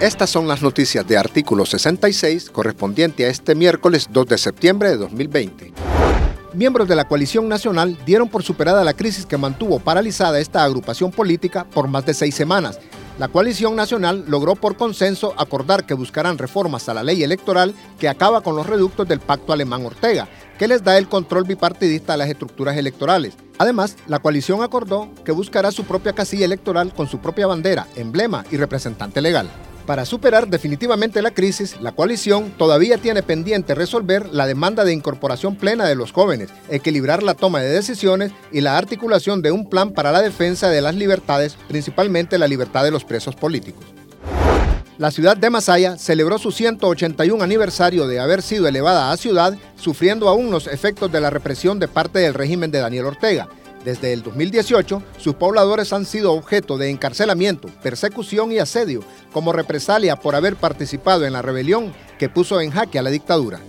Estas son las noticias de artículo 66 correspondiente a este miércoles 2 de septiembre de 2020. Miembros de la coalición nacional dieron por superada la crisis que mantuvo paralizada esta agrupación política por más de seis semanas. La coalición nacional logró por consenso acordar que buscarán reformas a la ley electoral que acaba con los reductos del pacto alemán Ortega, que les da el control bipartidista a las estructuras electorales. Además, la coalición acordó que buscará su propia casilla electoral con su propia bandera, emblema y representante legal. Para superar definitivamente la crisis, la coalición todavía tiene pendiente resolver la demanda de incorporación plena de los jóvenes, equilibrar la toma de decisiones y la articulación de un plan para la defensa de las libertades, principalmente la libertad de los presos políticos. La ciudad de Masaya celebró su 181 aniversario de haber sido elevada a ciudad, sufriendo aún los efectos de la represión de parte del régimen de Daniel Ortega. Desde el 2018, sus pobladores han sido objeto de encarcelamiento, persecución y asedio como represalia por haber participado en la rebelión que puso en jaque a la dictadura.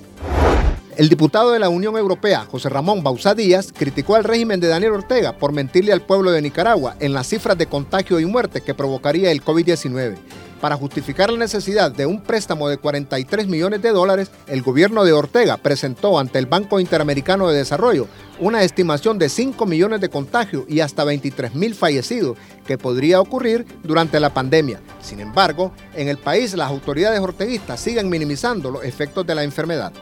El diputado de la Unión Europea, José Ramón Bauzá Díaz, criticó al régimen de Daniel Ortega por mentirle al pueblo de Nicaragua en las cifras de contagio y muerte que provocaría el COVID-19. Para justificar la necesidad de un préstamo de 43 millones de dólares, el gobierno de Ortega presentó ante el Banco Interamericano de Desarrollo una estimación de 5 millones de contagios y hasta 23 mil fallecidos que podría ocurrir durante la pandemia. Sin embargo, en el país las autoridades orteguistas siguen minimizando los efectos de la enfermedad.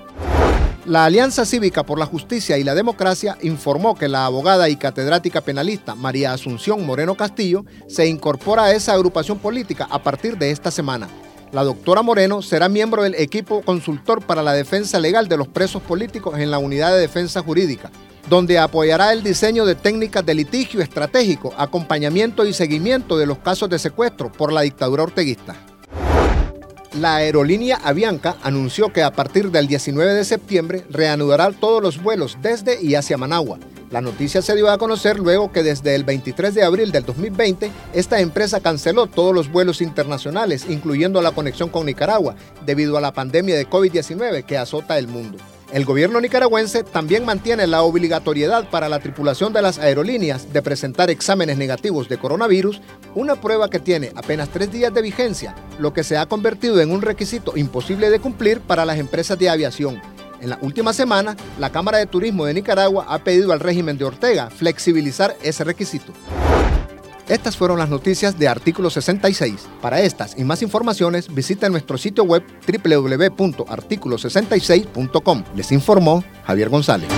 La Alianza Cívica por la Justicia y la Democracia informó que la abogada y catedrática penalista María Asunción Moreno Castillo se incorpora a esa agrupación política a partir de esta semana. La doctora Moreno será miembro del equipo consultor para la defensa legal de los presos políticos en la Unidad de Defensa Jurídica, donde apoyará el diseño de técnicas de litigio estratégico, acompañamiento y seguimiento de los casos de secuestro por la dictadura orteguista. La aerolínea Avianca anunció que a partir del 19 de septiembre reanudará todos los vuelos desde y hacia Managua. La noticia se dio a conocer luego que desde el 23 de abril del 2020 esta empresa canceló todos los vuelos internacionales, incluyendo la conexión con Nicaragua, debido a la pandemia de COVID-19 que azota el mundo. El gobierno nicaragüense también mantiene la obligatoriedad para la tripulación de las aerolíneas de presentar exámenes negativos de coronavirus, una prueba que tiene apenas tres días de vigencia, lo que se ha convertido en un requisito imposible de cumplir para las empresas de aviación. En la última semana, la Cámara de Turismo de Nicaragua ha pedido al régimen de Ortega flexibilizar ese requisito. Estas fueron las noticias de artículo 66. Para estas y más informaciones visita nuestro sitio web www.articulo66.com. Les informó Javier González.